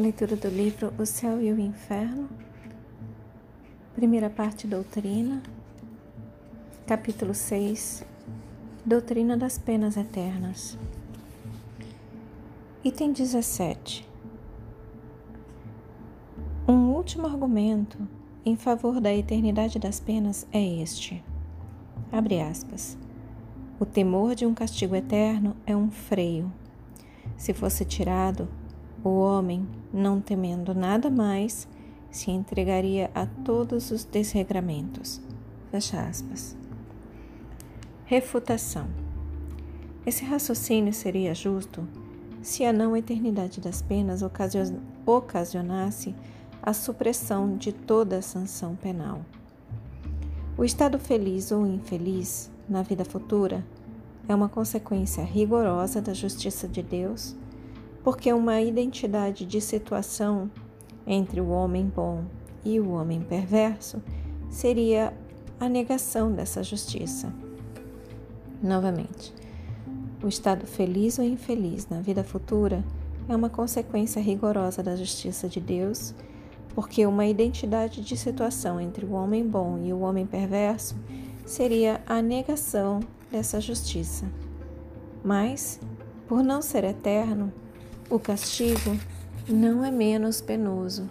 Leitura do livro O Céu e o Inferno, primeira parte Doutrina, capítulo 6 Doutrina das Penas Eternas. Item 17 Um último argumento em favor da eternidade das penas é este. Abre aspas. O temor de um castigo eterno é um freio. Se fosse tirado, o homem, não temendo nada mais, se entregaria a todos os desregramentos. Fecha aspas. Refutação. Esse raciocínio seria justo se a não eternidade das penas ocasionasse a supressão de toda a sanção penal. O estado feliz ou infeliz na vida futura é uma consequência rigorosa da justiça de Deus, porque uma identidade de situação entre o homem bom e o homem perverso seria a negação dessa justiça. Novamente, o estado feliz ou infeliz na vida futura é uma consequência rigorosa da justiça de Deus porque uma identidade de situação entre o homem bom e o homem perverso seria a negação dessa justiça. Mas, por não ser eterno, o castigo não é menos penoso.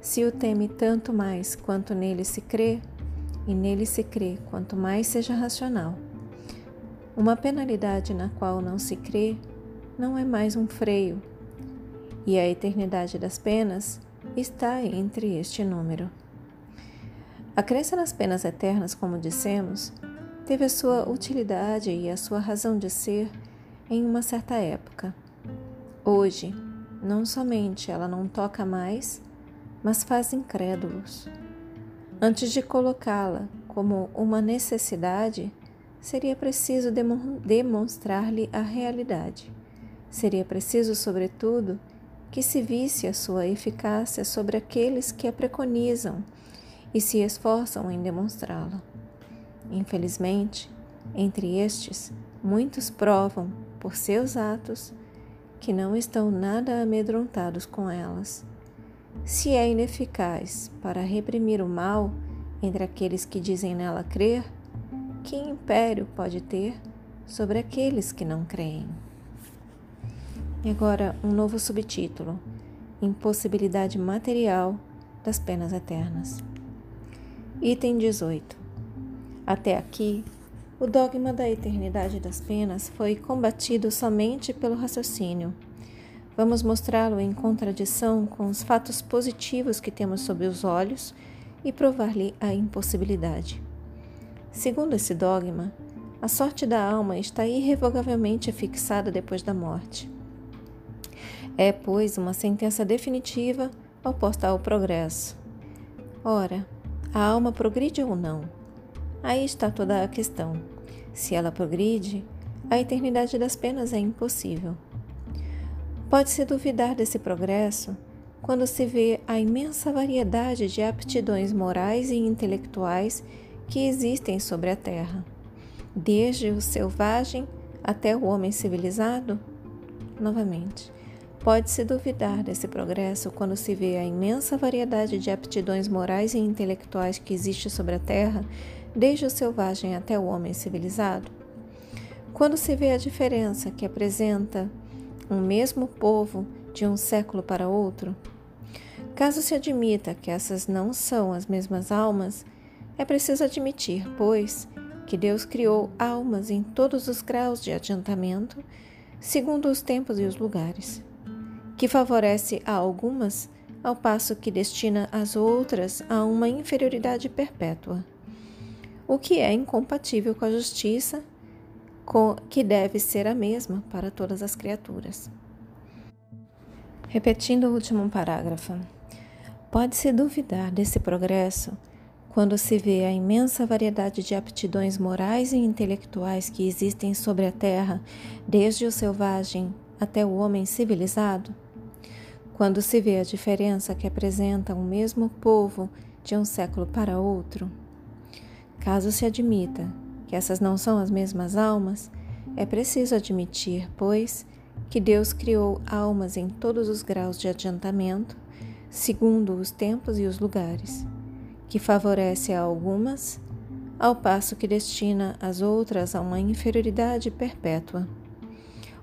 Se o teme tanto mais quanto nele se crê, e nele se crê quanto mais seja racional. Uma penalidade na qual não se crê não é mais um freio, e a eternidade das penas está entre este número. A crença nas penas eternas, como dissemos, teve a sua utilidade e a sua razão de ser em uma certa época. Hoje, não somente ela não toca mais, mas faz incrédulos. Antes de colocá-la como uma necessidade, seria preciso demonstrar-lhe a realidade. Seria preciso, sobretudo, que se visse a sua eficácia sobre aqueles que a preconizam e se esforçam em demonstrá-la. Infelizmente, entre estes, muitos provam, por seus atos, que não estão nada amedrontados com elas. Se é ineficaz para reprimir o mal entre aqueles que dizem nela crer, que império pode ter sobre aqueles que não creem? E agora um novo subtítulo: Impossibilidade material das penas eternas. Item 18. Até aqui, o dogma da eternidade das penas foi combatido somente pelo raciocínio. Vamos mostrá-lo em contradição com os fatos positivos que temos sob os olhos e provar-lhe a impossibilidade. Segundo esse dogma, a sorte da alma está irrevogavelmente fixada depois da morte. É, pois, uma sentença definitiva oposta ao progresso. Ora, a alma progride ou não? Aí está toda a questão. Se ela progride, a eternidade das penas é impossível. Pode-se duvidar desse progresso quando se vê a imensa variedade de aptidões morais e intelectuais que existem sobre a Terra, desde o selvagem até o homem civilizado? Novamente, Pode-se duvidar desse progresso quando se vê a imensa variedade de aptidões morais e intelectuais que existe sobre a Terra, desde o selvagem até o homem civilizado? Quando se vê a diferença que apresenta um mesmo povo de um século para outro? Caso se admita que essas não são as mesmas almas, é preciso admitir, pois, que Deus criou almas em todos os graus de adiantamento, segundo os tempos e os lugares que favorece a algumas, ao passo que destina as outras a uma inferioridade perpétua, o que é incompatível com a justiça, que deve ser a mesma para todas as criaturas. Repetindo o último parágrafo, pode-se duvidar desse progresso quando se vê a imensa variedade de aptidões morais e intelectuais que existem sobre a Terra, desde o selvagem até o homem civilizado? Quando se vê a diferença que apresenta o mesmo povo de um século para outro, caso se admita que essas não são as mesmas almas, é preciso admitir, pois, que Deus criou almas em todos os graus de adiantamento, segundo os tempos e os lugares, que favorece a algumas, ao passo que destina as outras a uma inferioridade perpétua,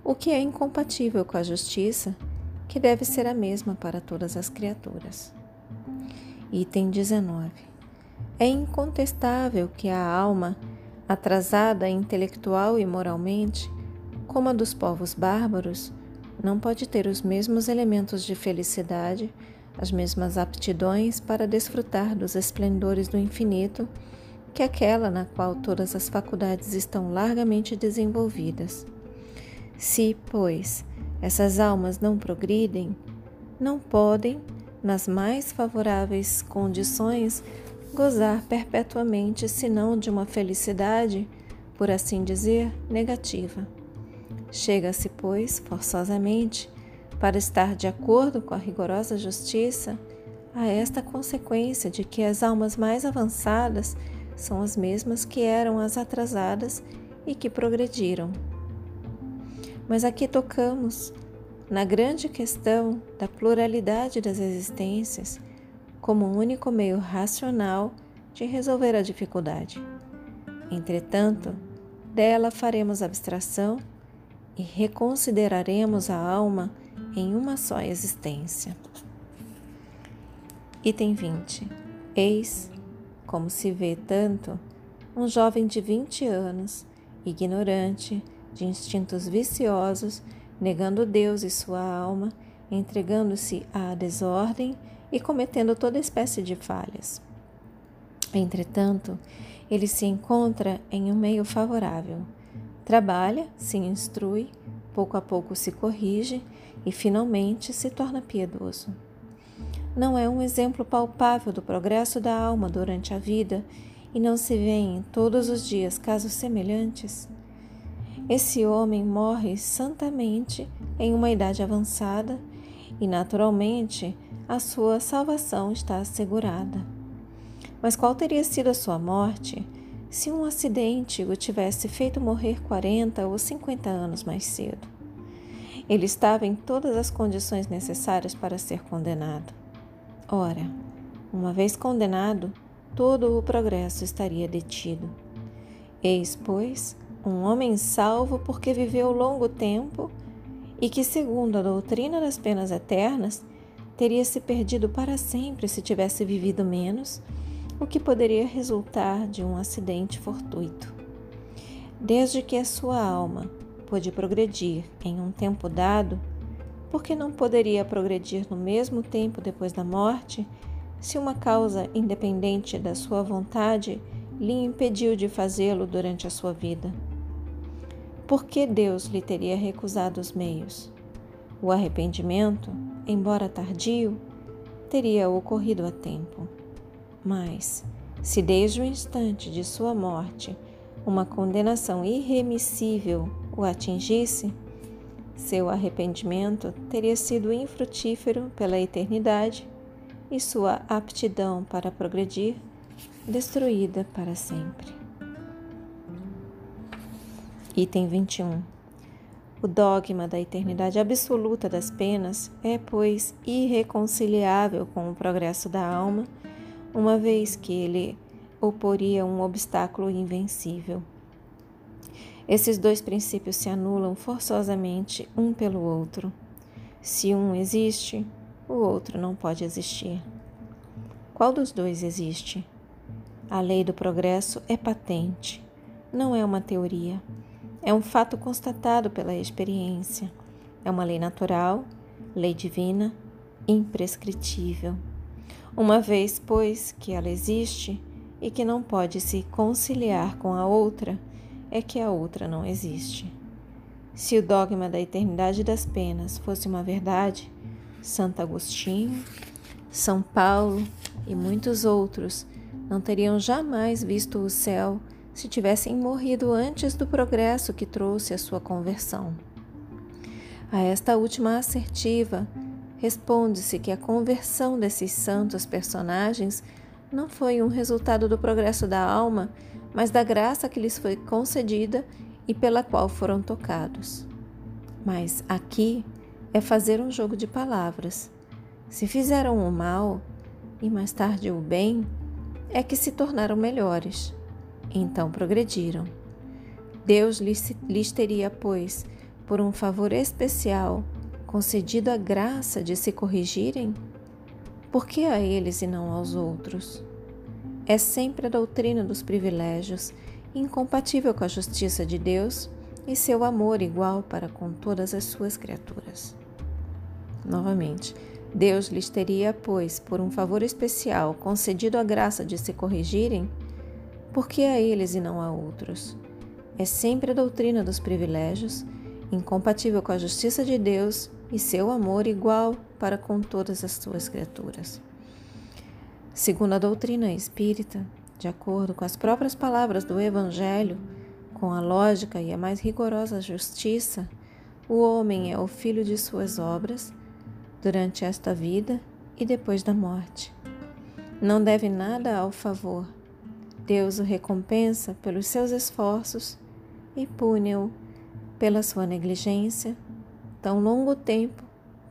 o que é incompatível com a justiça, que deve ser a mesma para todas as criaturas. Item 19. É incontestável que a alma, atrasada intelectual e moralmente, como a dos povos bárbaros, não pode ter os mesmos elementos de felicidade, as mesmas aptidões para desfrutar dos esplendores do infinito que aquela na qual todas as faculdades estão largamente desenvolvidas. Se, pois, essas almas não progridem, não podem, nas mais favoráveis condições, gozar perpetuamente senão de uma felicidade, por assim dizer, negativa. Chega-se, pois, forçosamente, para estar de acordo com a rigorosa justiça, a esta consequência de que as almas mais avançadas são as mesmas que eram as atrasadas e que progrediram. Mas aqui tocamos na grande questão da pluralidade das existências como um único meio racional de resolver a dificuldade. Entretanto, dela faremos abstração e reconsideraremos a alma em uma só existência. Item 20. Eis, como se vê tanto, um jovem de 20 anos, ignorante, de instintos viciosos, negando Deus e sua alma, entregando-se à desordem e cometendo toda espécie de falhas. Entretanto, ele se encontra em um meio favorável Trabalha, se instrui, pouco a pouco se corrige e finalmente se torna piedoso. Não é um exemplo palpável do progresso da alma durante a vida e não se vêem todos os dias casos semelhantes? Esse homem morre santamente em uma idade avançada e, naturalmente, a sua salvação está assegurada. Mas qual teria sido a sua morte se um acidente o tivesse feito morrer 40 ou 50 anos mais cedo. Ele estava em todas as condições necessárias para ser condenado. Ora, uma vez condenado, todo o progresso estaria detido. Eis, pois, um homem salvo porque viveu longo tempo e que, segundo a doutrina das penas eternas, teria se perdido para sempre se tivesse vivido menos o que poderia resultar de um acidente fortuito. Desde que a sua alma pôde progredir em um tempo dado, por que não poderia progredir no mesmo tempo depois da morte, se uma causa independente da sua vontade lhe impediu de fazê-lo durante a sua vida? Por que Deus lhe teria recusado os meios? O arrependimento, embora tardio, teria ocorrido a tempo. Mas, se desde o instante de sua morte uma condenação irremissível o atingisse, seu arrependimento teria sido infrutífero pela eternidade e sua aptidão para progredir destruída para sempre. Item 21. O dogma da eternidade absoluta das penas é, pois, irreconciliável com o progresso da alma uma vez que ele oporia um obstáculo invencível. Esses dois princípios se anulam forçosamente um pelo outro. Se um existe, o outro não pode existir. Qual dos dois existe? A lei do progresso é patente, não é uma teoria. É um fato constatado pela experiência. É uma lei natural, lei divina, imprescritível. Uma vez, pois, que ela existe e que não pode se conciliar com a outra, é que a outra não existe. Se o dogma da eternidade das penas fosse uma verdade, Santo Agostinho, São Paulo e muitos outros não teriam jamais visto o céu se tivessem morrido antes do progresso que trouxe a sua conversão. A esta última assertiva, Responde-se que a conversão desses santos personagens não foi um resultado do progresso da alma, mas da graça que lhes foi concedida e pela qual foram tocados. Mas aqui é fazer um jogo de palavras. Se fizeram o mal e mais tarde o bem, é que se tornaram melhores. Então progrediram. Deus lhes, lhes teria, pois, por um favor especial, concedido a graça de se corrigirem? Por que a eles e não aos outros? É sempre a doutrina dos privilégios, incompatível com a justiça de Deus e seu amor igual para com todas as suas criaturas. Novamente, Deus lhes teria, pois, por um favor especial, concedido a graça de se corrigirem? Por que a eles e não a outros? É sempre a doutrina dos privilégios, incompatível com a justiça de Deus e seu amor igual para com todas as suas criaturas. Segundo a doutrina espírita, de acordo com as próprias palavras do Evangelho, com a lógica e a mais rigorosa justiça, o homem é o filho de suas obras durante esta vida e depois da morte. Não deve nada ao favor. Deus o recompensa pelos seus esforços e pune-o pela sua negligência, tão longo tempo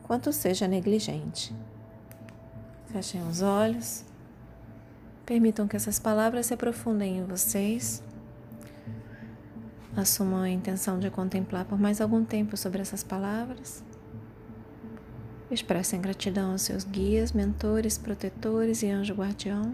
quanto seja negligente. Fechem os olhos. Permitam que essas palavras se aprofundem em vocês. Assumam a intenção de contemplar por mais algum tempo sobre essas palavras. Expressem gratidão aos seus guias, mentores, protetores e anjo guardião.